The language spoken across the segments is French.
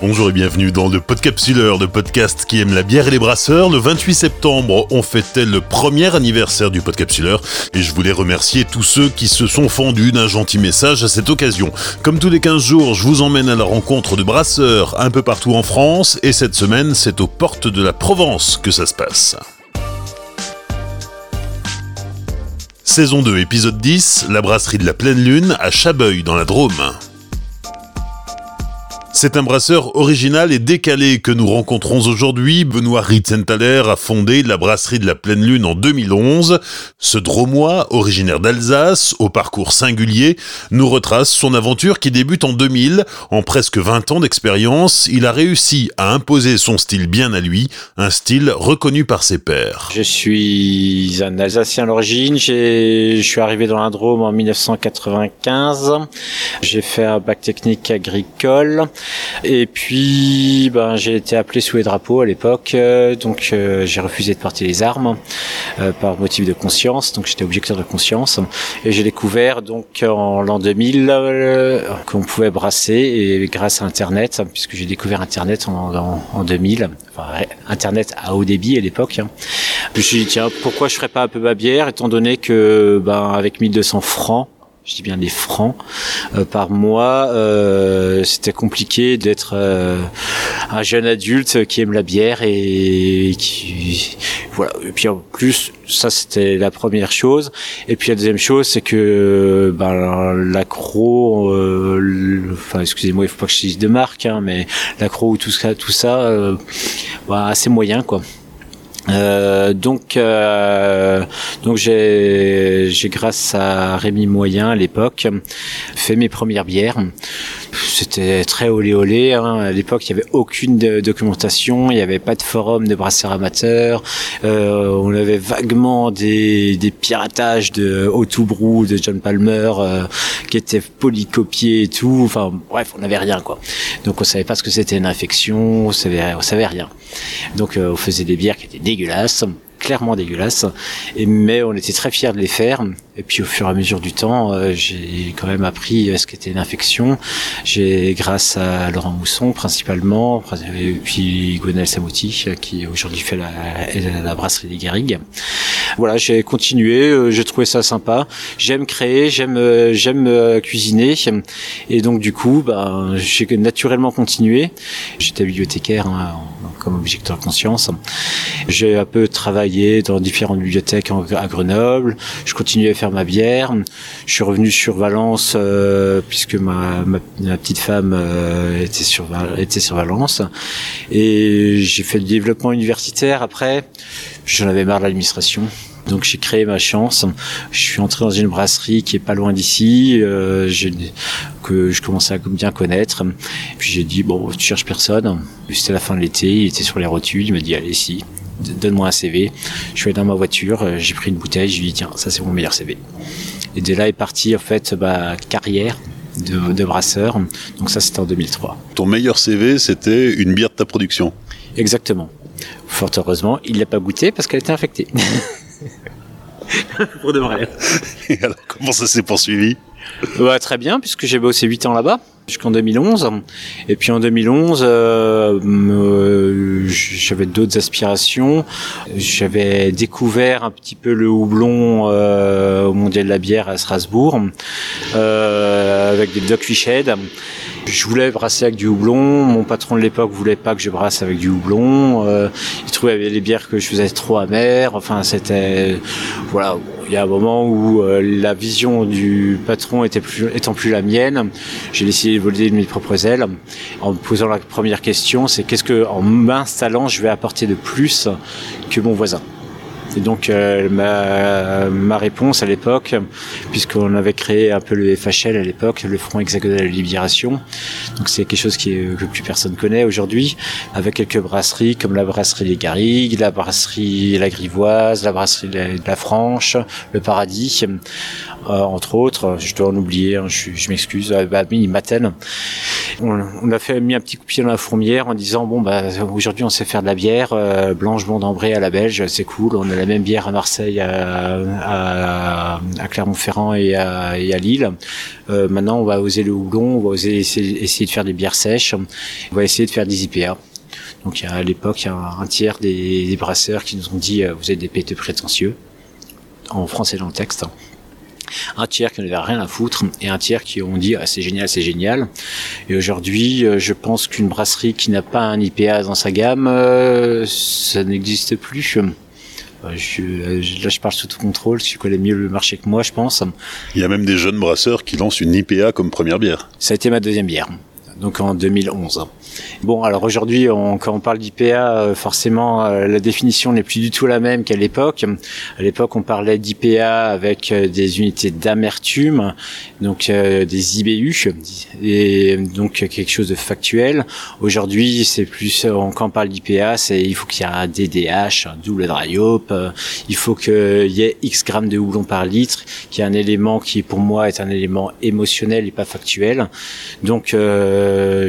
Bonjour et bienvenue dans le Podcapsuleur, le podcast qui aime la bière et les brasseurs. Le 28 septembre, on fêtait le premier anniversaire du Podcapsuleur et je voulais remercier tous ceux qui se sont fendus d'un gentil message à cette occasion. Comme tous les 15 jours, je vous emmène à la rencontre de brasseurs un peu partout en France et cette semaine, c'est aux portes de la Provence que ça se passe. Saison 2, épisode 10, la brasserie de la pleine lune à Chabeuil dans la Drôme. C'est un brasseur original et décalé que nous rencontrons aujourd'hui. Benoît Ritzenthaler a fondé la brasserie de la Pleine Lune en 2011. Ce dromois, originaire d'Alsace, au parcours singulier, nous retrace son aventure qui débute en 2000. En presque 20 ans d'expérience, il a réussi à imposer son style bien à lui, un style reconnu par ses pairs. Je suis un Alsacien à l'origine. Je suis arrivé dans la Drôme en 1995. J'ai fait un bac technique agricole. Et puis, ben, j'ai été appelé sous les drapeaux à l'époque, euh, donc euh, j'ai refusé de porter les armes euh, par motif de conscience, donc j'étais objecteur de conscience. Et j'ai découvert donc en l'an 2000 qu'on pouvait brasser et grâce à Internet, puisque j'ai découvert Internet en, en, 2000, enfin Internet à haut débit à l'époque. Hein. Je me suis dit tiens pourquoi je ferais pas un peu ma bière, étant donné que ben avec 1200 francs je dis bien des francs euh, par mois. Euh, c'était compliqué d'être euh, un jeune adulte qui aime la bière et qui voilà. Et puis en plus, ça c'était la première chose. Et puis la deuxième chose, c'est que ben, l'accro, enfin excusez-moi, il faut pas que je dise de marque, hein, mais l'accro ou tout ça, tout ça, bah, assez moyen quoi. Euh, donc, euh, donc j'ai, j'ai grâce à Rémi Moyen à l'époque fait mes premières bières. C'était très olé olé. Hein. À l'époque, il n'y avait aucune documentation, il n'y avait pas de forum de brasseurs amateurs. Euh, on avait vaguement des, des piratages de Otoubrou, de John Palmer, euh, qui étaient polycopiés et tout. Enfin, bref, on n'avait rien quoi. Donc, on savait pas ce que c'était une infection, on savait, on savait rien. Donc, euh, on faisait des bières qui étaient dégueulasses clairement dégueulasses. Et, mais on était très fiers de les faire. Et puis au fur et à mesure du temps, euh, j'ai quand même appris ce qu'était une infection. J'ai, grâce à Laurent Mousson principalement, et puis Gwenel Samouti, qui aujourd'hui fait la, brasserie des Garrigues. Voilà, j'ai continué, euh, j'ai trouvé ça sympa. J'aime créer, j'aime euh, j'aime cuisiner. Et donc du coup, bah, j'ai naturellement continué. J'étais bibliothécaire hein, comme objecteur conscience. J'ai un peu travaillé dans différentes bibliothèques à Grenoble. Je continuais à faire ma bière. Je suis revenu sur Valence euh, puisque ma, ma, petite femme euh, était sur était sur Valence et j'ai fait le développement universitaire après. J'en avais marre de l'administration. Donc j'ai créé ma chance. Je suis entré dans une brasserie qui est pas loin d'ici, euh, que je commençais à bien connaître. Puis j'ai dit bon, tu cherches personne. C'était la fin de l'été, il était sur les rotules, il m'a dit allez si, donne-moi un CV. Je suis allé dans ma voiture, euh, j'ai pris une bouteille, je lui ai dit tiens, ça c'est mon meilleur CV. Et de là est parti en fait ma carrière de, de brasseur. Donc ça c'était en 2003. Ton meilleur CV c'était une bière de ta production. Exactement. Fort heureusement, il l'a pas goûté parce qu'elle était infectée. Pour de vrai. Et alors, comment ça s'est poursuivi? Bah, Très bien, puisque j'ai bossé 8 ans là-bas, jusqu'en 2011. Et puis en 2011, euh, j'avais d'autres aspirations. J'avais découvert un petit peu le houblon euh, au Mondial de la bière à Strasbourg, euh, avec des Doc Fichhead. Je voulais brasser avec du houblon. Mon patron de l'époque voulait pas que je brasse avec du houblon. Euh, il trouvait les bières que je faisais trop amères. Enfin, c'était voilà. Il y a un moment où euh, la vision du patron était plus, étant plus la mienne, j'ai décidé de de mes propres ailes en me posant la première question, c'est qu'est-ce que, en m'installant, je vais apporter de plus que mon voisin? Et donc euh, ma, réponse à l'époque, puisqu'on avait créé un peu le FHL à l'époque, le Front Hexagonal de Libération, donc c'est quelque chose que plus personne connaît aujourd'hui, avec quelques brasseries comme la brasserie Les Garrigues, la brasserie La Grivoise, la brasserie de la Franche, le Paradis, euh, entre autres. Je dois en oublier, hein, je, m'excuse, euh, bah, Maten. On, a fait mis un petit coup de pied dans la fourmière en disant bon bah aujourd'hui on sait faire de la bière euh, blanche blonde ambrée à la belge c'est cool on a la même bière à Marseille à, Clermont-Ferrand et à, Lille. Euh, maintenant on va oser le houblon on va oser essayer, de faire des bières sèches on va essayer de faire des IPA. Donc à l'époque il y a un, tiers des, brasseurs qui nous ont dit euh, vous êtes des péteux prétentieux. En français dans le texte un tiers qui n'avait rien à foutre et un tiers qui ont dit ah, c'est génial, c'est génial. Et aujourd'hui, euh, je pense qu'une brasserie qui n'a pas un IPA dans sa gamme, euh, ça n'existe plus. Euh, je, là, je parle sous tout contrôle. Tu connais mieux le marché que moi, je pense. Il y a même des jeunes brasseurs qui lancent une IPA comme première bière. Ça a été ma deuxième bière, donc en 2011. Bon, alors aujourd'hui, quand on parle d'IPA, euh, forcément, euh, la définition n'est plus du tout la même qu'à l'époque. À l'époque, on parlait d'IPA avec euh, des unités d'amertume, donc des IBU, et donc quelque chose de factuel. Aujourd'hui, c'est plus, quand on parle d'IPA, c'est il faut qu'il y ait un DDH, un double dry hop, il faut qu'il y ait X grammes de houblon par litre, qui est un élément qui, pour moi, est un élément émotionnel et pas factuel. Donc,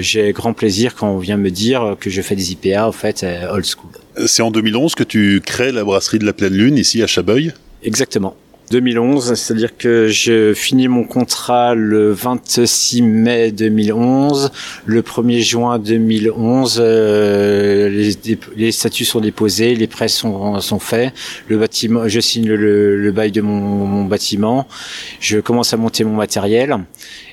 j'ai grand plaisir quand on vient me dire que je fais des IPA, en fait, euh, old school. C'est en 2011 que tu crées la brasserie de la Pleine Lune ici à Chabeuil Exactement. 2011, c'est-à-dire que je finis mon contrat le 26 mai 2011. Le 1er juin 2011, euh, les, les, statuts sont déposés, les prêts sont, sont faits. Le bâtiment, je signe le, le bail de mon, mon, bâtiment. Je commence à monter mon matériel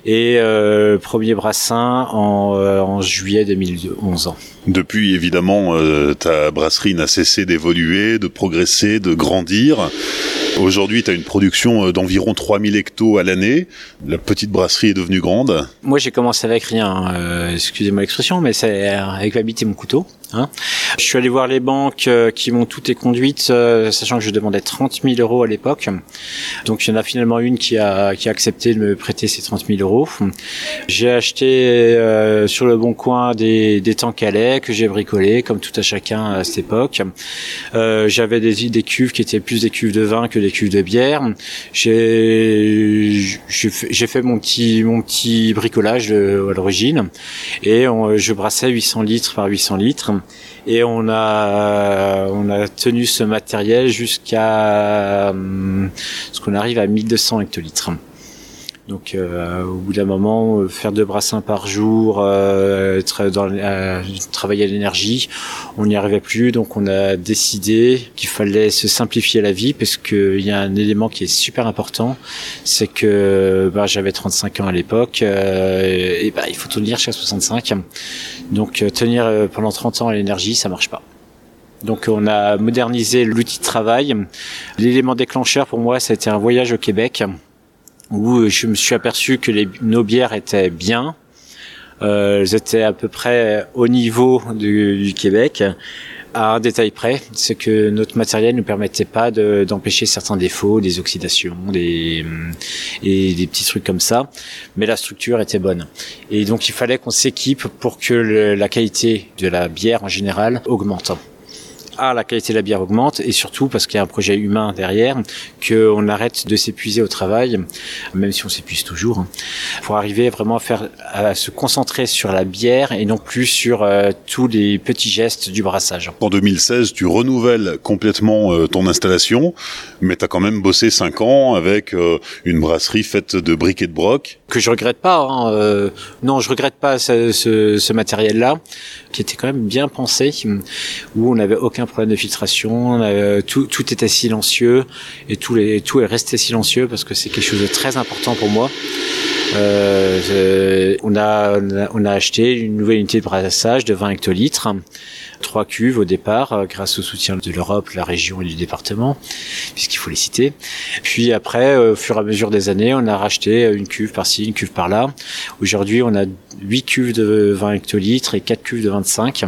et euh, premier brassin en, euh, en juillet 2011. Depuis, évidemment, euh, ta brasserie n'a cessé d'évoluer, de progresser, de grandir. Aujourd'hui, tu as une production euh, d'environ 3000 hectos à l'année. La petite brasserie est devenue grande. Moi, j'ai commencé avec rien. Euh, excusez-moi l'expression, mais c'est avec ma bite et mon couteau. Hein. Je suis allé voir les banques euh, qui m'ont toutes conduites, euh, sachant que je demandais 30 000 euros à l'époque. Donc il y en a finalement une qui a, qui a accepté de me prêter ces 30 000 euros. J'ai acheté euh, sur le bon coin des, des tanks à lait que j'ai bricolés, comme tout à chacun à cette époque. J'avais des, des cuves qui étaient plus des cuves de vin que des cuves de bière. J'ai j'ai fait mon petit mon petit bricolage à l'origine et je brassais 800 litres par 800 litres et on a on a tenu ce matériel jusqu'à hum, ce qu'on arrive à 1200 hectolitres. Donc euh, au bout d'un moment, euh, faire deux brassins par jour, euh, euh, travailler à l'énergie, on n'y arrivait plus. Donc on a décidé qu'il fallait se simplifier la vie parce qu'il y a un élément qui est super important, c'est que bah, j'avais 35 ans à l'époque et bah, il faut tenir jusqu'à 65. Donc tenir pendant 30 ans à l'énergie, ça marche pas. Donc on a modernisé l'outil de travail. L'élément déclencheur pour moi, ça a été un voyage au Québec où je me suis aperçu que les, nos bières étaient bien. Euh, elles étaient à peu près au niveau du, du Québec. À un détail près, c'est que notre matériel ne permettait pas d'empêcher certains défauts, des oxydations, des, et des petits trucs comme ça. Mais la structure était bonne. Et donc il fallait qu'on s'équipe pour que la qualité de la bière en général augmente. Ah, la qualité de la bière augmente et surtout parce qu'il y a un projet humain derrière, qu'on arrête de s'épuiser au travail, même si on s'épuise toujours, hein, pour arriver vraiment à faire à se concentrer sur la bière et non plus sur euh, tous les petits gestes du brassage. En 2016, tu renouvelles complètement euh, ton installation, mais tu as quand même bossé 5 ans avec euh, une brasserie faite de briques et de broc. Que je regrette pas. Hein, non, je regrette pas ce, ce, ce matériel-là, qui était quand même bien pensé, où on n'avait aucun problème de filtration, euh, tout, tout était silencieux et tout, les, tout est resté silencieux parce que c'est quelque chose de très important pour moi. Euh, on, a, on, a, acheté une nouvelle unité de brassage de 20 hectolitres trois cuves au départ, euh, grâce au soutien de l'Europe, la région et du département, puisqu'il faut les citer. Puis après, euh, au fur et à mesure des années, on a racheté une cuve par-ci, une cuve par-là. Aujourd'hui, on a huit cuves de 20 hectolitres et quatre cuves de 25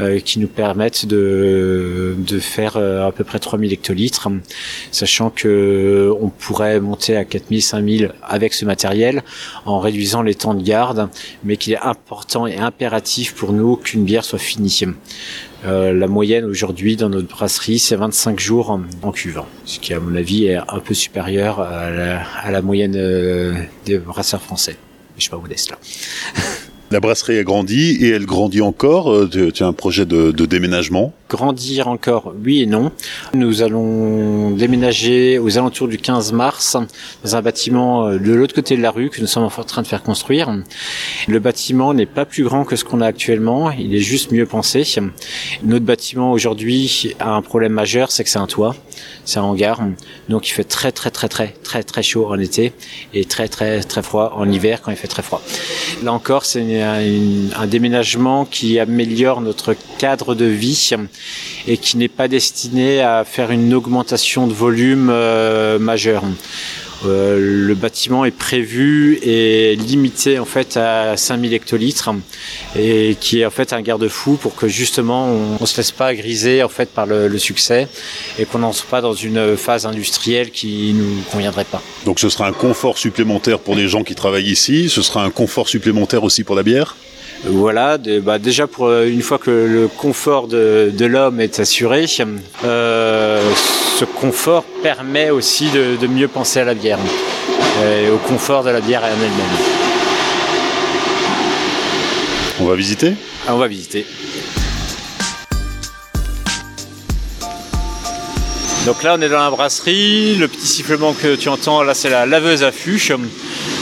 euh, qui nous permettent de, de faire à peu près 3000 hectolitres, sachant que on pourrait monter à 4000, 5000 avec ce matériel en réduisant les temps de garde, mais qu'il est important et impératif pour nous qu'une bière soit finie. Euh, la moyenne aujourd'hui dans notre brasserie, c'est 25 jours en, cuve, ce qui à mon avis est un peu supérieur à la, moyenne euh, des brasseurs français. Je suis pas modeste là. La brasserie a grandi et elle grandit encore. Euh, tu as un projet de, déménagement? Grandir encore, oui et non. Nous allons déménager aux alentours du 15 mars dans un bâtiment euh, de l'autre côté de la rue que nous sommes en train de faire construire. Le bâtiment n'est pas plus grand que ce qu'on a actuellement, il est juste mieux pensé. Notre bâtiment aujourd'hui a un problème majeur, c'est que c'est un toit, c'est un hangar, donc il fait très très très très très très chaud en été et très très très froid en hiver quand il fait très froid. Là encore, c'est un, déménagement qui améliore notre cadre de vie et qui n'est pas destiné à faire une augmentation de volume euh, majeure. Euh, le bâtiment est prévu et limité en fait à 5000 hectolitres et qui est en fait un garde-fou pour que justement on, ne se laisse pas griser en fait par le, succès et qu'on n'entre pas dans une phase industrielle qui nous conviendrait pas. Donc ce sera un confort supplémentaire pour les gens qui travaillent ici, ce sera un confort supplémentaire aussi pour la bière? Voilà, bah, déjà pour euh, une fois que le confort de, l'homme est assuré, euh, ce confort permet aussi de, mieux penser à la bière et au confort de la bière en elle-même. On va visiter? Ah, On va visiter. Donc là, on est dans la brasserie. Le petit sifflement que tu entends, là, c'est la laveuse à fût.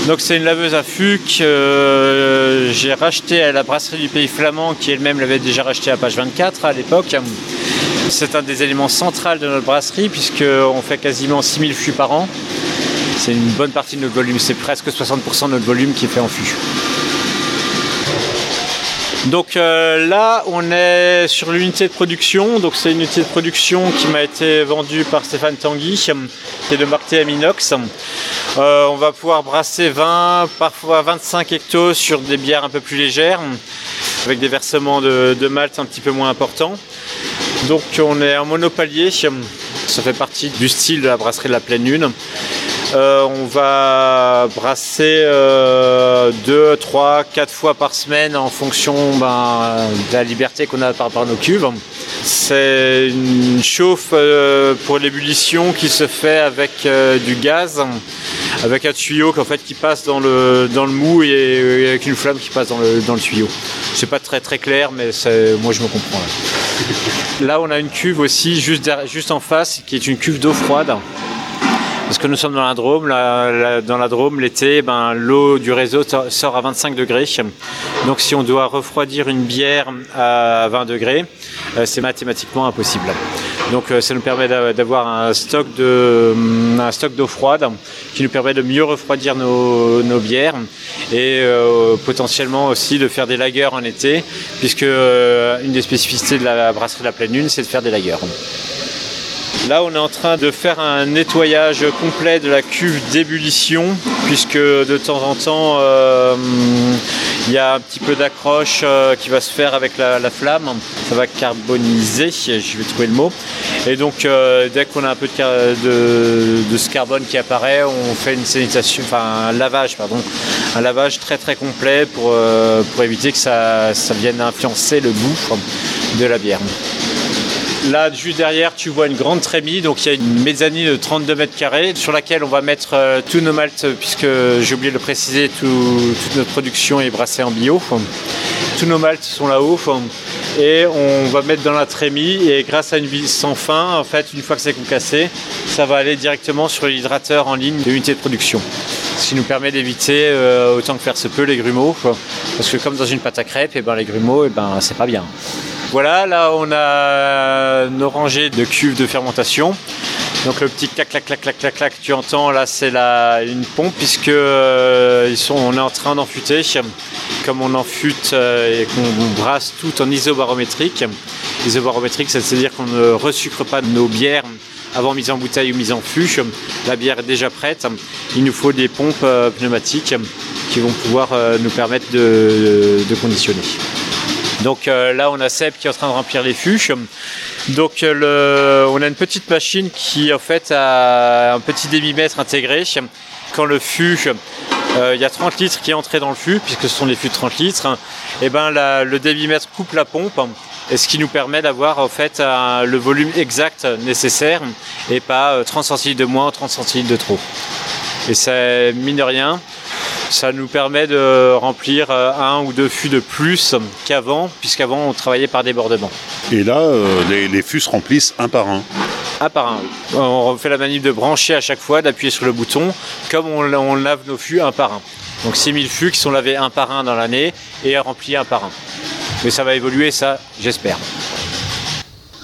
Donc c'est une laveuse à fût que euh, j'ai racheté à la brasserie du Pays Flamand, qui elle-même l'avait déjà racheté à page 24 à l'époque. C'est un des éléments centraux de notre brasserie, puisqu'on fait quasiment 6000 fûts par an. C'est une bonne partie de notre volume, c'est presque 60% de notre volume qui est fait en fût. Donc euh, là, on est sur l'unité de production. Donc c'est une unité de production qui m'a été vendue par Stéphane Tanguy, qui est de marque TM Inox. Euh, on va pouvoir brasser 20, parfois 25 hectos sur des bières un peu plus légères, avec des versements de, de malt un petit peu moins importants. Donc on est en monopalier. Ça fait partie du style de la brasserie de la pleine lune. Euh, on va brasser 2, 3, 4 fois par semaine en fonction ben, de la liberté qu'on a par nos cuves. C'est une chauffe euh, pour l'ébullition qui se fait avec euh, du gaz, avec un tuyau fait, qui passe dans le, dans le mou et, avec une flamme qui passe dans le, dans le tuyau. C'est pas très très clair, mais moi je me comprends. Là. on a une cuve aussi juste, juste en face qui est une cuve d'eau froide. Parce que nous sommes dans la Drôme, dans la Drôme, l'été, ben, l'eau du réseau sort à 25 degrés. Donc si on doit refroidir une bière à 20 degrés, euh, c'est mathématiquement impossible. Donc euh, ça nous permet d'avoir un stock de un stock d'eau froide qui nous permet de mieux refroidir nos, bières et euh, potentiellement aussi de faire des lagers en été, puisque une des spécificités de la brasserie de la pleine lune, c'est de faire des lagers. Là, on est en train de faire un nettoyage complet de la cuve d'ébullition, puisque de temps en temps, euh, il y a un petit peu d'accroche euh, qui va se faire avec la, flamme. Ça va carboniser, je vais trouver le mot. Et donc, euh, dès qu'on a un peu de, ce carbone qui apparaît, on fait une sanitation, enfin un lavage, pardon, un lavage très très complet pour, pour éviter que ça, ça vienne influencer le goût de la bière. Là, juste derrière, tu vois une grande trémie. Donc, il y a une mezzanine de 32 mètres carrés sur laquelle on va mettre euh, tous nos maltes, puisque j'ai oublié de le préciser, toute notre production est brassée en bio. Tous nos maltes sont là-haut. Et on va mettre dans la trémie. Et grâce à une vis sans fin, en fait, une fois que c'est concassé, ça va aller directement sur l'hydrateur en ligne de l'unité de production. Ce qui nous permet d'éviter, euh, autant que faire se peut, les grumeaux. Parce que comme dans une pâte à crêpes, et eh ben, les grumeaux, et eh ben, c'est pas bien. Voilà, là on a nos rangées de cuves de fermentation. Donc le petit clac clac clac clac clac clac tu entends là c'est une pompe puisque euh, ils sont, on est en train d'enfuter. Comme on enfute euh, et qu'on brasse tout en isobarométrique. Isobarométrique c'est-à-dire qu'on ne resucre pas nos bières avant mise en bouteille ou mise en fût. La bière est déjà prête. Il nous faut des pompes euh, pneumatiques qui vont pouvoir nous permettre de conditionner. Donc euh, là, on a Seb qui est en train de remplir les fûts. Donc euh, on a une petite machine qui en fait a un petit débitmètre intégré. Quand le fût, euh, il y a 30 litres qui est entré dans le fût, puisque ce sont des fûts de 30 litres, et ben le débitmètre coupe la pompe, ce qui nous permet d'avoir en fait le volume exact nécessaire et pas 30 centilitres de moins ou 30 centilitres de trop. Et c'est mine de rien, Ça nous permet de remplir un ou deux fûts de plus qu'avant, puisqu'avant on travaillait par débordement. Et là, les, fûts se remplissent un par un un par un. On fait la manip de brancher à chaque fois, d'appuyer sur le bouton, comme on, on lave nos fûts un par un. Donc 6000 fûts qui sont lavés un par un dans l'année et remplis un par un. Mais ça va évoluer, ça, j'espère.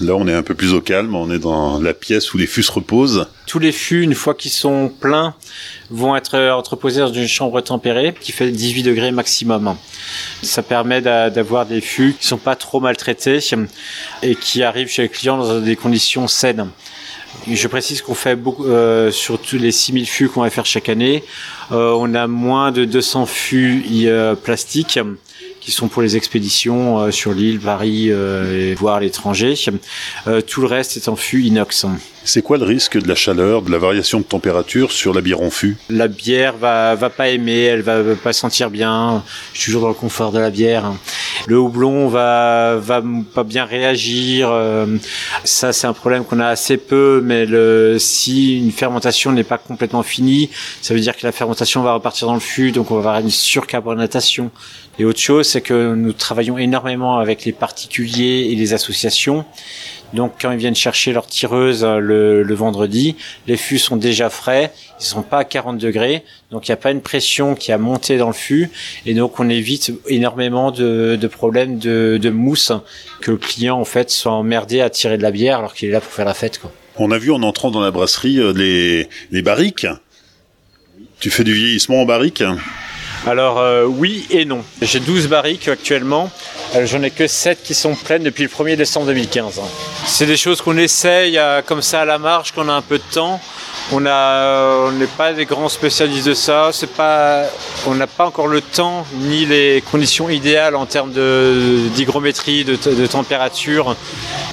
Là, on est un peu plus au calme, on est dans la pièce où les fûts se reposent. Tous les fûts, une fois qu'ils sont pleins, vont être entreposés dans une chambre tempérée qui fait 18 degrés maximum. Ça permet d'avoir des fûts qui sont pas trop maltraités et qui arrivent chez les clients dans des conditions saines. Je précise qu'on fait beaucoup euh, sur tous les 6000 fûts qu'on va faire chaque année. Euh, on a moins de 200 fûts euh, plastiques qui sont pour les expéditions euh, sur l'île, Paris, euh, voire l'étranger. Euh, tout le reste est en fût inox. C'est quoi le risque de la chaleur, de la variation de température sur la bière en fût? La bière va, va pas aimer, elle va pas sentir bien. Je suis toujours dans le confort de la bière. Le houblon va, va pas bien réagir. Ça, c'est un problème qu'on a assez peu, mais le, si une fermentation n'est pas complètement finie, ça veut dire que la fermentation va repartir dans le fût, donc on va avoir une surcarbonatation. Et autre chose, c'est que nous travaillons énormément avec les particuliers et les associations. Donc quand ils viennent chercher leur tireuse euh, le, vendredi, les fûts sont déjà frais, ils sont pas à 40 degrés, donc il n'y a pas une pression qui a monté dans le fût, et donc on évite énormément de, problèmes de, mousse que le client en fait soit emmerdé à tirer de la bière alors qu'il est là pour faire la fête. On a vu en entrant dans la brasserie euh, les, les barriques. Tu fais du vieillissement en barrique alors euh, oui et non. J'ai 12 barriques actuellement. Euh, j'en ai que 7 qui sont pleines depuis le 1er décembre 2015. C'est des choses qu'on essaye euh, comme ça à la marge, qu'on a un peu de temps. On n'est pas des grands spécialistes de ça. On n'a pas encore le temps ni les conditions idéales en termes d'hygrométrie, de, température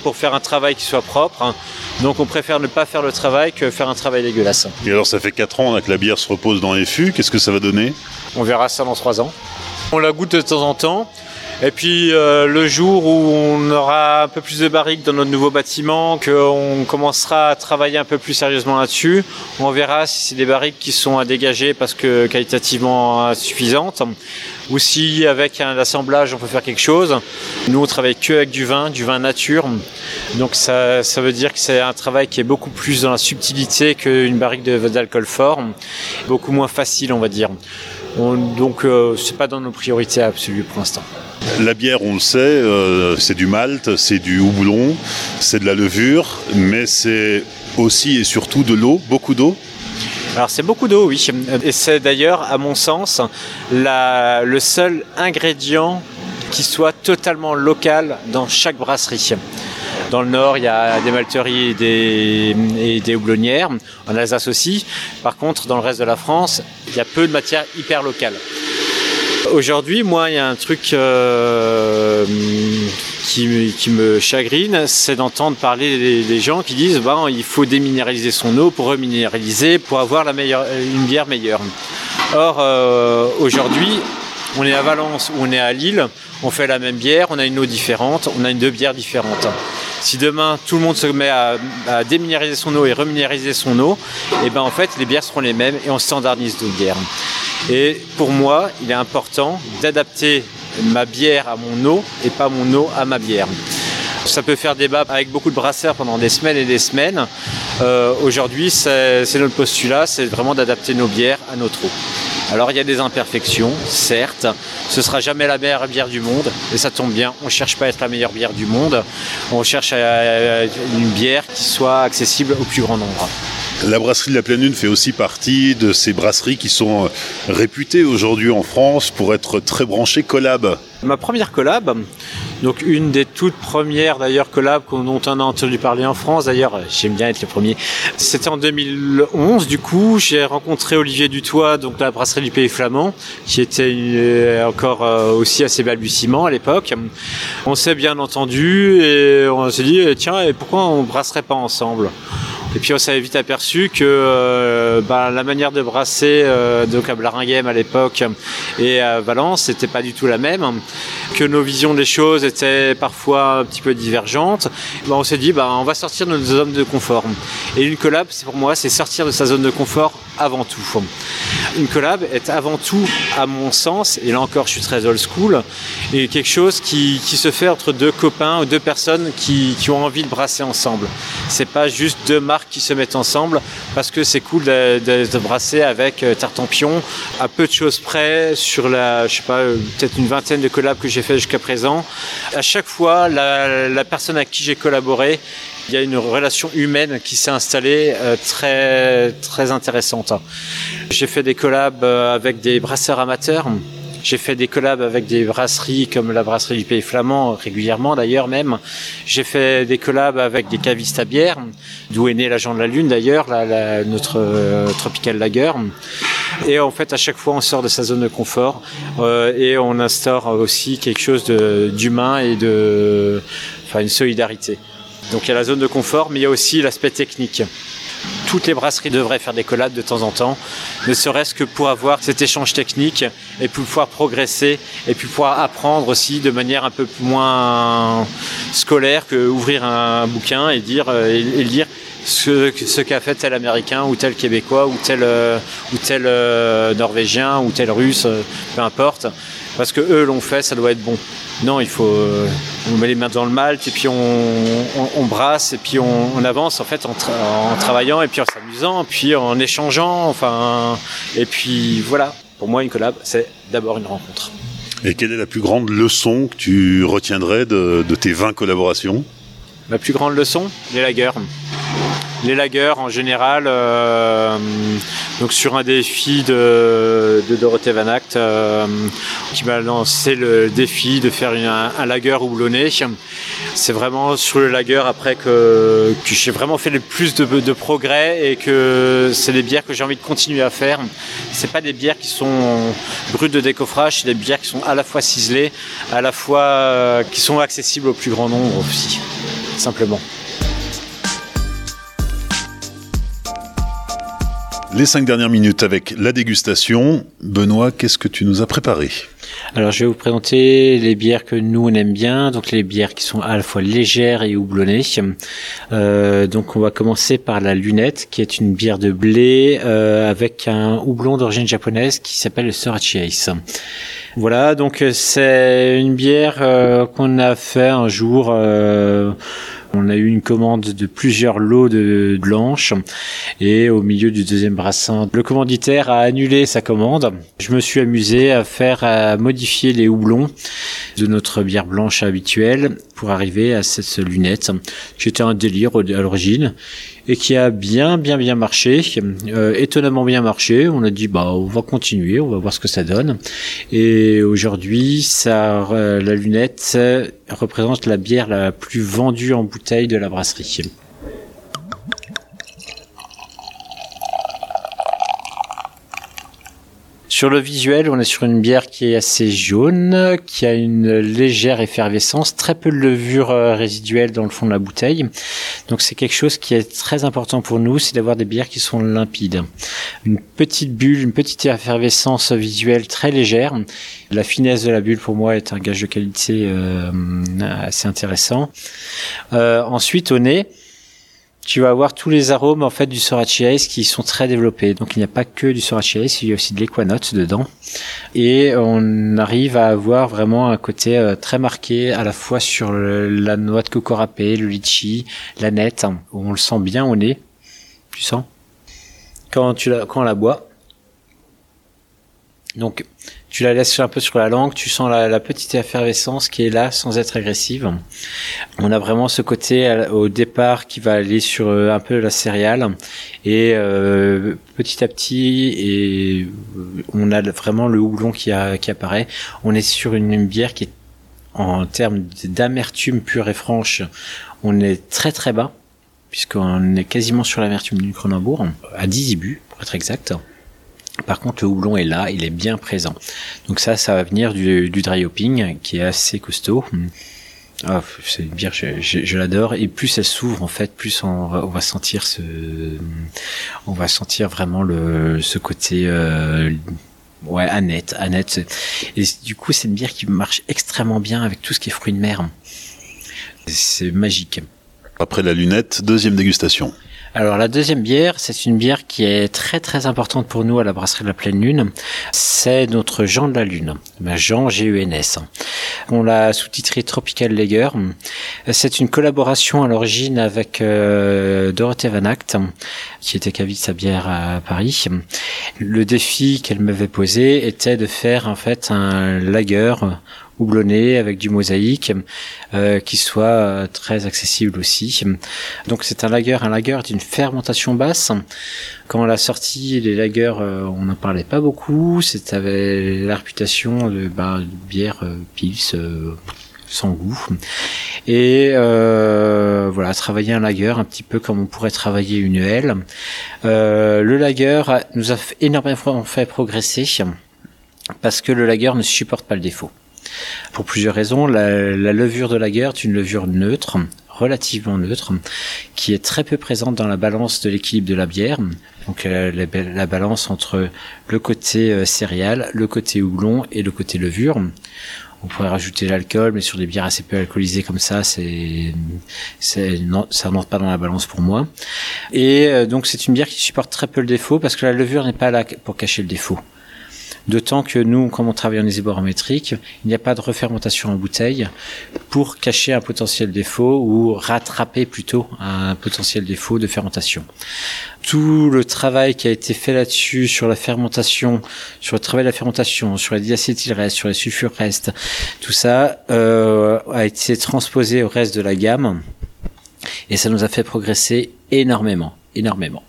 pour faire un travail qui soit propre. Donc on préfère ne pas faire le travail que faire un travail dégueulasse. Et alors ça fait 4 ans que la bière se repose dans les fûts. Qu'est-ce que ça va donner? On verra ça dans 3 ans. On la goûte de temps en temps. Et puis euh, le jour où on aura un peu plus de barriques dans notre nouveau bâtiment, qu'on commencera à travailler un peu plus sérieusement là-dessus, on verra si c'est des barriques qui sont à dégager parce que qualitativement insuffisantes, ou si avec un assemblage on peut faire quelque chose. Nous on travaille que avec du vin, du vin nature, donc ça, ça veut dire que c'est un travail qui est beaucoup plus dans la subtilité qu'une barrique d'alcool fort, beaucoup moins facile on va dire. donc euh, c'est pas dans nos priorités absolues pour l'instant. La bière, on le sait, euh, c'est du malt, c'est du houblon, c'est de la levure, mais c'est aussi et surtout de l'eau, beaucoup d'eau. Alors c'est beaucoup d'eau, oui. Et c'est d'ailleurs, à mon sens, le seul ingrédient qui soit totalement local dans chaque brasserie. Dans le nord, il y a des malteries et des, et des houblonnières, en Alsace aussi. Par contre, dans le reste de la France, il y a peu de matières hyper locales. Aujourd'hui, moi, il y a un truc euh, qui, me chagrine, c'est d'entendre parler des, gens qui disent bah, il faut déminéraliser son eau pour reminéraliser, pour avoir une bière meilleure. Or, euh, aujourd'hui, on est à Valence ou on est à Lille, on fait la même bière, on a une eau différente, on a une deux bières différentes. Si demain tout le monde se met à, déminéraliser son eau et reminéraliser son eau, et eh ben en fait les bières seront les mêmes et on standardise nos bières. Et pour moi, il est important d'adapter ma bière à mon eau et pas mon eau à ma bière. Ça peut faire débat avec beaucoup de brasseurs pendant des semaines et des semaines. Euh, aujourd'hui, c'est notre postulat, c'est vraiment d'adapter nos bières à notre eau. Alors il y a des imperfections, certes, ce sera jamais la meilleure bière du monde, et ça tombe bien, on ne cherche pas à être la meilleure bière du monde, on cherche une bière qui soit accessible au plus grand nombre. La brasserie de la Pleine Lune fait aussi partie de ces brasseries qui sont euh, réputées aujourd'hui en France pour être très branchées collab. Ma première collab, donc une des toutes premières d'ailleurs collab dont on a entendu parler en France, d'ailleurs j'aime bien être le premier, c'était en 2011 du coup, j'ai rencontré Olivier Dutoit, donc la brasserie du Pays Flamand, qui était euh, encore euh, aussi assez balbutiement à l'époque. On s'est bien entendu et on s'est dit tiens et pourquoi on brasserait pas ensemble? Et puis on s'est vite aperçu que euh, bah, la manière de brasser euh, donc à Blaringhem à l'époque et à Valence c'était pas du tout la même, que nos visions des choses étaient parfois un petit peu divergentes. Bah, on s'est dit bah, on va sortir de nos zones de confort. Et une collab, c'est pour moi, c'est sortir de sa zone de confort avant tout. Une collab est avant tout, à mon sens, et là encore je suis très old school, et quelque chose qui, se fait entre deux copains ou deux personnes qui, ont envie de brasser ensemble. C'est pas juste deux marques qui se mettent ensemble parce que c'est cool de, brasser avec euh, Tartampion à peu de choses près sur la, je sais pas, euh, peut-être une vingtaine de collabs que j'ai fait jusqu'à présent. À chaque fois, la, personne à qui j'ai collaboré il y a une relation humaine qui s'est installée euh, très très intéressante. J'ai fait des collabs avec des brasseurs amateurs. J'ai fait des collabs avec des brasseries comme la brasserie du Pays Flamand, régulièrement d'ailleurs même. J'ai fait des collabs avec des cavistes à bière, d'où est né l'agent de la Lune d'ailleurs, notre euh, Tropical Lager. Et en fait, à chaque fois, on sort de sa zone de confort et on instaure aussi quelque chose d'humain et de, enfin, une solidarité. Donc il y a la zone de confort, mais il y a aussi l'aspect technique. Toutes les brasseries devraient faire des collabs de temps en temps, ne serait-ce que pour avoir cet échange technique et pour pouvoir progresser et puis pouvoir apprendre aussi de manière un peu moins scolaire que ouvrir un bouquin et dire euh, lire ce, qu'a fait tel américain ou tel québécois ou tel euh, euh, norvégien ou tel russe, peu importe, parce que eux l'ont fait, ça doit être bon. Non, il faut. Euh, on met les mains dans le malt et puis on, brasse et puis on, avance en fait en, travaillant et puis en s'amusant, puis en échangeant. Enfin, et puis voilà. Pour moi, une collab, c'est d'abord une rencontre. Et quelle est la plus grande leçon que tu retiendrais de, de tes 20 collaborations? Ma plus grande leçon Les lagers les lagers en général. Euh, donc sur un défi de, Dorothée Van Act, euh, qui m'a lancé le défi de faire un, lager houblonné. C'est vraiment sur le lager après que, j'ai vraiment fait le plus de, progrès et que c'est des bières que j'ai envie de continuer à faire. C'est pas des bières qui sont brutes de décoffrage, c'est des bières qui sont à la fois ciselées, à la fois euh, qui sont accessibles au plus grand nombre aussi, simplement. Les cinq dernières minutes avec la dégustation. Benoît, qu'est-ce que tu nous as préparé? Alors je vais vous présenter les bières que nous on aime bien, donc les bières qui sont à la fois légères et houblonnées. Euh, donc on va commencer par la lunette, qui est une bière de blé euh, avec un houblon d'origine japonaise qui s'appelle le Sorachi Ace. Voilà, donc c'est une bière euh, qu'on a fait un jour on a eu une commande de plusieurs lots de blanches et au milieu du deuxième brassin, le commanditaire a annulé sa commande. Je me suis amusé à faire à modifier les houblons de notre bière blanche habituelle pour arriver à cette lunette qui était un délire à l'origine et qui a bien bien bien marché, euh, étonnamment bien marché. On a dit bah on va continuer, on va voir ce que ça donne. Et aujourd'hui, ça la lunette représente la bière la plus vendue en bouteille de la brasserie. Sur le visuel, on est sur une bière qui est assez jaune, qui a une légère effervescence, très peu de levure euh, résiduelle dans le fond de la bouteille. Donc c'est quelque chose qui est très important pour nous, c'est d'avoir des bières qui sont limpides. Une petite bulle, une petite effervescence visuelle très légère. La finesse de la bulle pour moi est un gage de qualité euh, assez intéressant. Euh, ensuite au nez, tu vas avoir tous les arômes en fait du Sorachi Ice qui sont très développés. Donc il n'y a pas que du Sorachi Ice, il y a aussi de l'Equanote dedans. Et on arrive à avoir vraiment un côté euh, très marqué à la fois sur la noix de coco râpé, le litchi, la nette, où on le sent bien au nez. Tu sens? Quand tu la, quand on la boit. Donc tu la laisses un peu sur la langue, tu sens la, petite effervescence qui est là sans être agressive. On a vraiment ce côté au départ qui va aller sur euh, un peu la céréale et euh, petit à petit et on a vraiment le houblon qui, qui apparaît. On est sur une, bière qui est en termes d'amertume pure et franche, on est très très bas puisqu'on est quasiment sur l'amertume du Cronenbourg à 10 ibus pour être exact. Par contre, le houblon est là, il est bien présent. Donc ça, ça va venir du, dry hopping qui est assez costaud. Ah, c'est une bière, je, l'adore. Et plus elle s'ouvre, en fait, plus on va, sentir ce, on va sentir vraiment le, ce côté, euh, ouais, Annette, Annette. Et du coup, c'est une bière qui marche extrêmement bien avec tout ce qui est fruits de mer. C'est magique. Après la lunette, deuxième dégustation. Alors la deuxième bière, c'est une bière qui est très très importante pour nous à la brasserie de la Pleine Lune. C'est notre Jean de la Lune, Jean G-U-N-S. On l'a sous-titré Tropical Lager. C'est une collaboration à l'origine avec euh, Dorothée Van Act, qui était caviste sa bière à Paris. Le défi qu'elle m'avait posé était de faire en fait un lager houblonné avec du mosaïque euh, qui soit euh, très accessible aussi. Donc c'est un lager, un lager d'une fermentation basse. Quand on l'a sorti, les lagers, euh, on n'en parlait pas beaucoup. C'était la réputation de, bah, bière pils sans goût. Et euh, voilà, travailler un lager un petit peu comme on pourrait travailler une aile. le lager nous a énormément fait progresser parce que le lager ne supporte pas le défaut. Pour plusieurs raisons. La, levure de la guerre est une levure neutre, relativement neutre, qui est très peu présente dans la balance de l'équilibre de la bière. Donc euh, la, balance entre le côté euh, céréales, le côté houblon et le côté levure. On pourrait rajouter l'alcool, mais sur des bières assez peu alcoolisées comme ça, ça rentre pas dans la balance pour moi. Et euh, donc c'est une bière qui supporte très peu le défaut parce que la levure n'est pas là pour cacher le défaut. D'autant que nous, comme on travaille en isoborométrique, il n'y a pas de refermentation en bouteille pour cacher un potentiel défaut ou rattraper plutôt un potentiel défaut de fermentation. Tout le travail qui a été fait là-dessus sur la fermentation, sur le travail de la fermentation, sur les diacétylrestes, sur les sulfures restes, tout ça euh, a été transposé au reste de la gamme et ça nous a fait progresser énormément, énormément.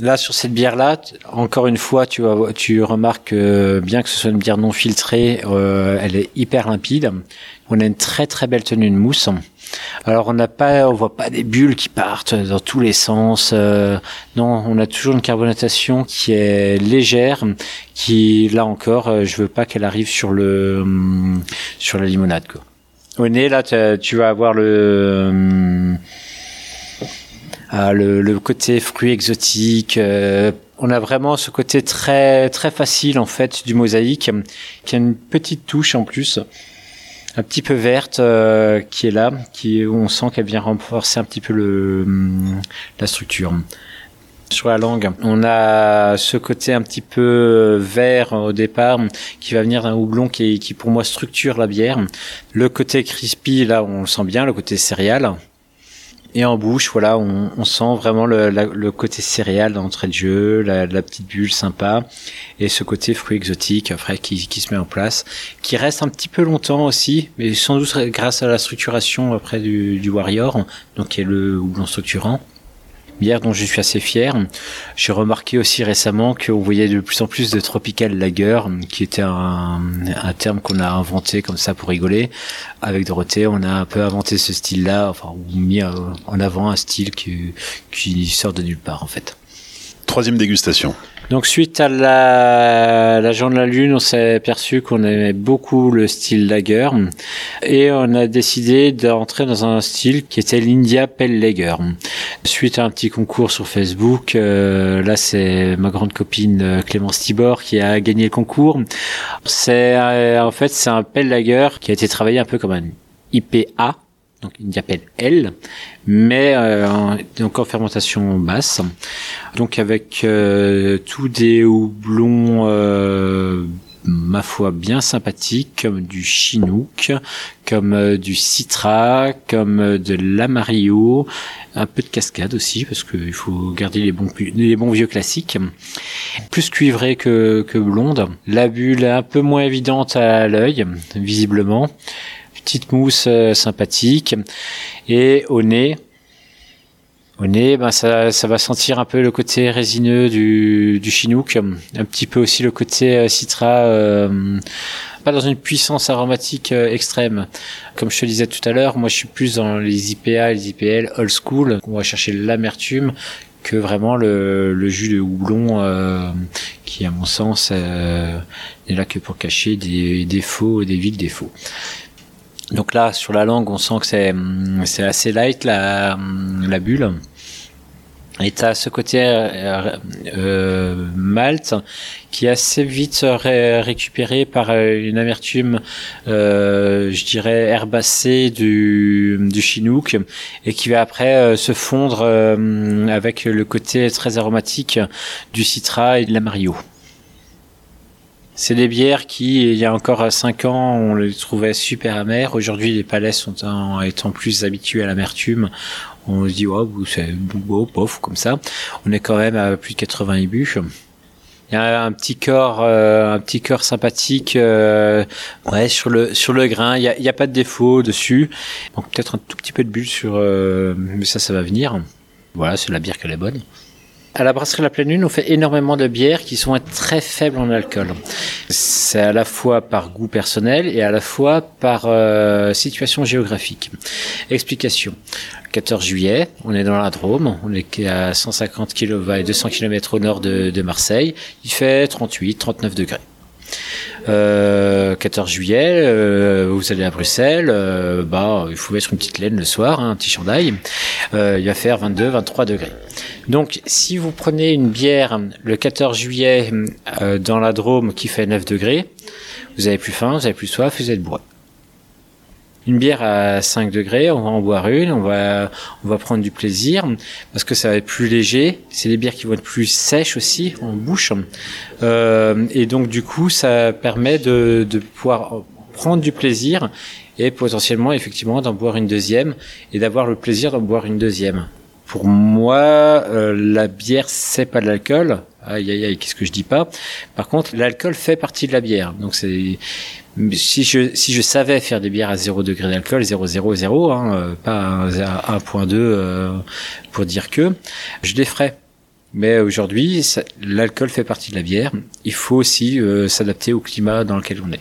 Là, sur cette bière-là, encore une fois, tu, tu remarques bien que ce soit une bière non filtrée, euh, elle est hyper limpide. On a une très très belle tenue de mousse. Alors on n'a pas, on voit pas des bulles qui partent dans tous les sens. Euh, non, on a toujours une carbonatation qui est légère, qui là encore, euh, je veux pas qu'elle arrive sur le hum, sur la limonade. Quoi. Au nez, là, tu vas avoir le ah, le, côté fruits exotiques. Euh, on a vraiment ce côté très très facile en fait du mosaïque, qui a une petite touche en plus, un petit peu verte euh, qui est là, qui où on sent qu'elle vient renforcer un petit peu le hum, la structure. Sur la langue, on a ce côté un petit peu vert au départ qui va venir d'un houblon qui, qui pour moi structure la bière. Le côté crispy là, on le sent bien, le côté céréal et en bouche, voilà, on, on sent vraiment le, le, côté céréal d'entrée de jeu, la, la, petite bulle sympa, et ce côté fruit exotique après qui, qui, se met en place, qui reste un petit peu longtemps aussi, mais sans doute grâce à la structuration après du, du Warrior, donc qui est le houblon structurant bière dont je suis assez fier. J'ai remarqué aussi récemment qu'on voyait de plus en plus de tropical lager, qui était un, un terme qu'on a inventé comme ça pour rigoler. Avec Dorothée, on a un peu inventé ce style-là, enfin, ou mis euh, en avant un style qui, qui sort de nulle part en fait. Troisième dégustation. Donc suite à la l'agent de la lune, on s'est aperçu qu'on aimait beaucoup le style lager et on a décidé d'entrer dans un style qui était l'India Pale Lager. Suite à un petit concours sur Facebook, euh, là c'est ma grande copine euh, Clémence Tibor qui a gagné le concours. C'est euh, en fait c'est un Pale Lager qui a été travaillé un peu comme un IPA donc il appelle L, mais euh, donc en fermentation basse, donc avec euh, tous des houblons euh, ma foi bien sympathiques comme du chinook, comme du citra, comme de l'amarillo, un peu de cascade aussi parce qu'il faut garder les bons les bons vieux classiques. Plus cuivré que, que blonde, la bulle un peu moins évidente à l'œil visiblement petite mousse euh, sympathique. Et au nez, au nez, ben ça, ça va sentir un peu le côté résineux du, du chinook, un petit peu aussi le côté euh, citra, euh, pas dans une puissance aromatique extrême. Comme je te disais tout à l'heure, moi je suis plus dans les IPA, les IPL old school, on va chercher l'amertume que vraiment le, le, jus de houblon qui à mon sens n'est là que pour cacher des défauts, des vils défauts. Donc là, sur la langue, on sent que c'est, c'est assez light la, la bulle. Et tu as ce côté euh, euh, malt qui est assez vite récupéré par euh, une amertume, euh, je dirais, herbacée du, du chinook et qui va après se fondre avec le côté très aromatique du citra et de la mario. C'est des bières qui, il y a encore 5 ans, on les trouvait super amères. Aujourd'hui, les palais sont en, étant plus habitués à l'amertume. On se dit, oh, c'est beau, pauvre, comme ça. On est quand même à plus de 80 ibus. Il y a un petit corps, euh, un petit corps sympathique, euh, ouais, sur le sur le grain. Il y a, pas de défaut dessus. Donc peut-être un tout petit peu de bulle sur, euh, mais ça, ça va venir. Voilà, c'est la bière qu'elle est bonne. À la brasserie La Pleine Lune, on fait énormément de bières qui sont très faibles en alcool. C'est à la fois par goût personnel et à la fois par euh, situation géographique. Explication. 14 juillet, on est dans la Drôme, on est à 150 km et 200 km au nord de, de Marseille. Il fait 38, 39 degrés. Euh, 14 juillet, euh, vous allez à Bruxelles, euh, bah il faut mettre une petite laine le soir, hein, un petit chandail. Euh, il va faire 22, 23 degrés. Donc si vous prenez une bière le 14 juillet dans la Drôme qui fait 9 degrés, vous avez plus faim, vous avez plus soif, vous êtes bourré une bière à 5 degrés, on va en boire une, on va, on va prendre du plaisir parce que ça va être plus léger. C'est des bières qui vont être plus sèches aussi en bouche. Euh, et donc, du coup, ça permet de, de pouvoir prendre du plaisir et potentiellement, effectivement, d'en boire une deuxième et d'avoir le plaisir d'en boire une deuxième. Pour moi, euh, la bière, c'est pas de l'alcool. Aïe, aïe, aïe, qu'est-ce que je dis pas? Par contre, l'alcool fait partie de la bière. Donc, c'est si je, si je savais faire des bières à 0 degré d'alcool, 0,00, hein, euh, pas à 1.2 euh, pour dire que, je les ferais. Mais aujourd'hui, l'alcool fait partie de la bière. Il faut aussi euh, s'adapter au climat dans lequel on est.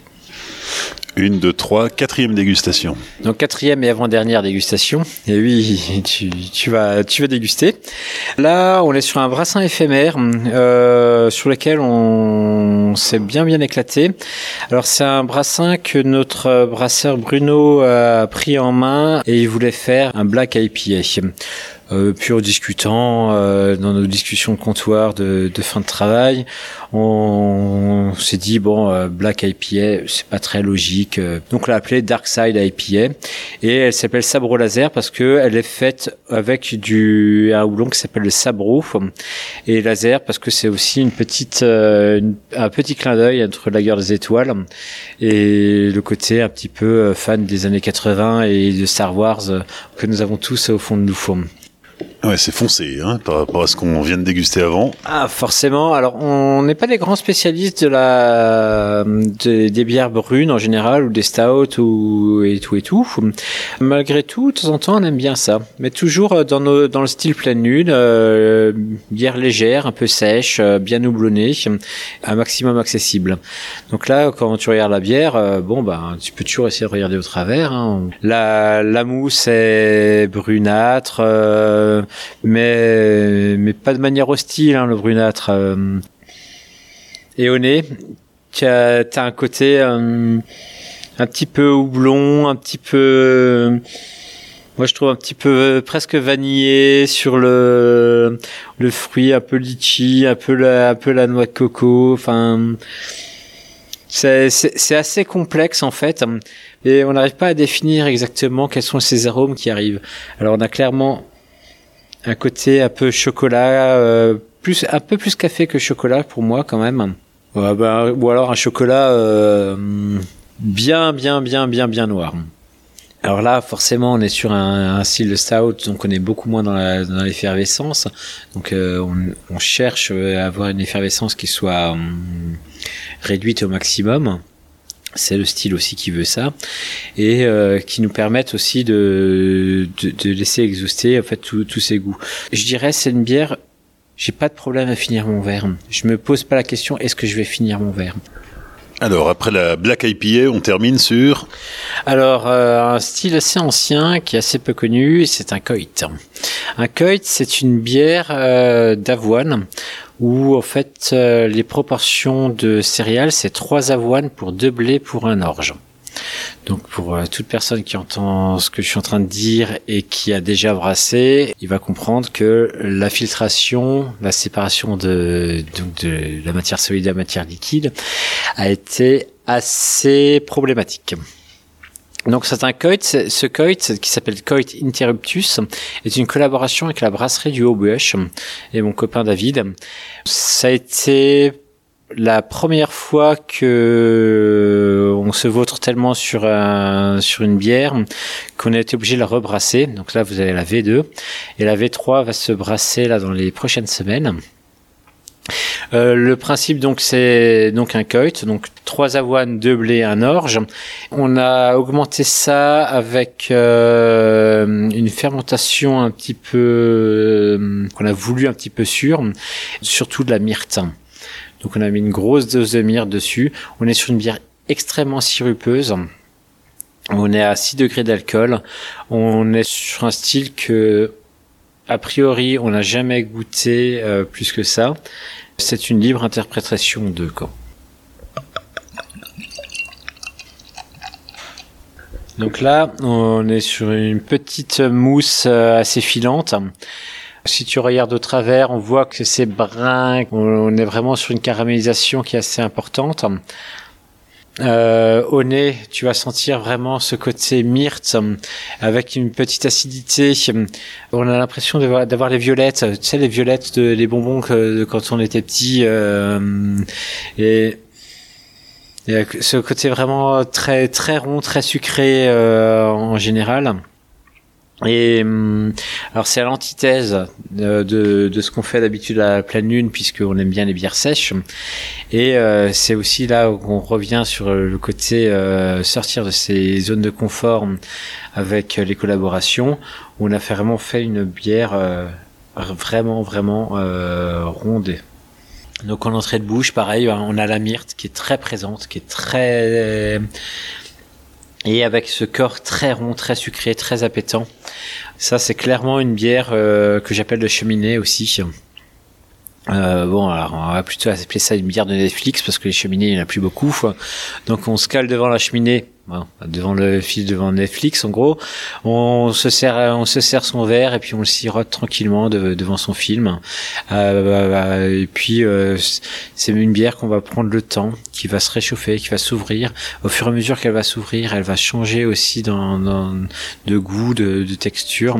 Une, deux, trois, quatrième dégustation. Donc quatrième et avant-dernière dégustation. Et oui, tu, tu, vas, tu vas déguster. Là, on est sur un brassin éphémère euh, sur lequel on s'est bien bien éclaté. Alors c'est un brassin que notre brasseur Bruno a pris en main et il voulait faire un black IPA euh, pur discutant euh, dans nos discussions de comptoir de, de fin de travail, on, s'est dit bon euh, Black IPA c'est pas très logique, euh, donc on l'a appelée Dark Side IPA et elle s'appelle Sabro Laser parce que elle est faite avec du un houblon qui s'appelle le Sabro. Et laser parce que c'est aussi une petite un petit clin d'œil entre la guerre des étoiles et le côté un petit peu fan des années 80 et de Star Wars que nous avons tous au fond de nous. Ouais, c'est foncé hein, par rapport à ce qu'on vient de déguster avant. Ah, forcément. Alors, on n'est pas des grands spécialistes de la des bières brunes en général ou des stouts ou et tout et tout. Malgré tout, de temps en temps, on aime bien ça. Mais toujours dans nos, dans le style pleine lune, euh, bière légère, un peu sèche, euh, bien houblonnée, un maximum accessible. Donc là, quand tu regardes la bière, euh, bon ben, tu peux toujours essayer de regarder au travers. Hein. La la mousse est brunâtre. Euh, mais mais pas de manière hostile, hein, le brunâtre. Euh. Et au nez, tu as, un côté euh, un petit peu houblon, un petit peu moi je trouve un petit peu presque vanillé sur le le fruit un peu litchi, un peu la un peu la noix de coco, enfin c'est assez complexe en fait et on n'arrive pas à définir exactement quels sont ces arômes qui arrivent. Alors on a clairement un côté un peu chocolat, euh, plus un peu plus café que chocolat pour moi quand même. bah, ou alors un chocolat euh, bien bien bien bien bien noir. Alors là, forcément, on est sur un, un style de stout, donc on est beaucoup moins dans l'effervescence. donc euh, on, on, cherche à avoir une effervescence qui soit hum, réduite au maximum c'est le style aussi qui veut ça et euh, qui nous permettent aussi de, de, laisser exhauster en fait tous ces goûts. Je dirais c'est une bière, j'ai pas de problème à finir mon verre. Je me pose pas la question est-ce que je vais finir mon verre? Alors après la Black IPA, on termine sur Alors euh, un style assez ancien qui est assez peu connu, c'est un Coit. Un Coit, c'est une bière euh, d'avoine où en fait euh, les proportions de céréales c'est trois avoines pour deux blés pour un orge. Donc pour euh, toute personne qui entend ce que je suis en train de dire et qui a déjà brassé, il va comprendre que la filtration, la séparation de, donc de la matière solide à la matière liquide a été assez problématique. Donc c'est un coit, ce coit qui s'appelle coit interruptus est une collaboration avec la brasserie du Haut-Buech et mon copain David. Ça a été la première fois que on se vautre tellement sur un, sur une bière qu'on a été obligé de la rebrasser. Donc là, vous avez la V2 et la V3 va se brasser là dans les prochaines semaines. Euh, le principe donc c'est donc un coit, donc trois avoines, deux blés, un orge. On a augmenté ça avec euh, une fermentation un petit peu euh, qu'on a voulu un petit peu sûre, surtout de la myrte. Donc on a mis une grosse dose de myrte dessus. On est sur une bière extrêmement sirupeuse. On est à 6 degrés d'alcool. On est sur un style que, a priori, on n'a jamais goûté euh, plus que ça. C'est une libre interprétation de quand. Donc là, on est sur une petite mousse euh, assez filante. Si tu regardes au travers, on voit que c'est brun. On est vraiment sur une caramélisation qui est assez importante. Euh, au nez, tu vas sentir vraiment ce côté myrte avec une petite acidité. On a l'impression d'avoir les violettes, tu sais les violettes de les bonbons que, quand on était petit. Euh, et, et, ce côté vraiment très très rond, très sucré euh, en général. Et hum, alors c'est à l'antithèse de, de, ce qu'on fait d'habitude à la pleine lune puisqu'on aime bien les bières sèches. Et euh, c'est aussi là où on revient sur le côté euh, sortir de ces zones de confort avec les collaborations. Où on a vraiment fait une bière euh, vraiment vraiment ronde. Donc en entrée de bouche, pareil, on a la myrte qui est très présente, qui est très et avec ce corps très rond, très sucré, très appétant. Ça, c'est clairement une bière euh, que j'appelle le cheminée aussi. Euh, bon, alors on va plutôt appeler ça une bière de Netflix parce que les cheminées, il n'y en a plus beaucoup. Donc on se cale devant la cheminée devant le fil devant Netflix en gros. On se sert on se sert son verre et puis on le sirote tranquillement devant son film. Euh, et puis euh, c'est une bière qu'on va prendre le temps qui va se réchauffer qui va s'ouvrir. Au fur et à mesure qu'elle va s'ouvrir elle va changer aussi dans, de goût de, texture.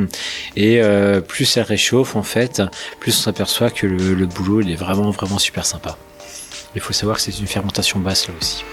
Et euh, plus elle réchauffe en fait plus on s'aperçoit que le, le boulot il est vraiment vraiment super sympa. Il faut savoir que c'est une fermentation basse là aussi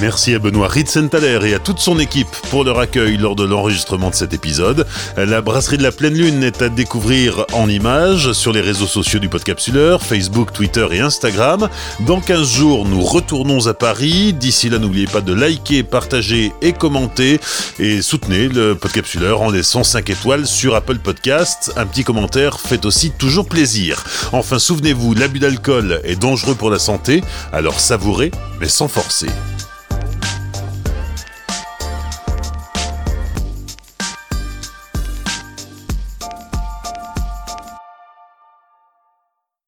Merci à Benoît Ritzenthaler et à toute son équipe pour leur accueil lors de l'enregistrement de cet épisode. La brasserie de la pleine lune est à découvrir en images sur les réseaux sociaux du Podcapsuleur, Facebook, Twitter et Instagram. Dans 15 jours, nous retournons à Paris. D'ici là, n'oubliez pas de liker, partager et commenter et soutenez le Podcapsuleur en laissant 5 étoiles sur Apple Podcast. Un petit commentaire fait aussi toujours plaisir. Enfin, souvenez-vous, l'abus d'alcool est dangereux pour la santé, alors savourez mais sans forcer.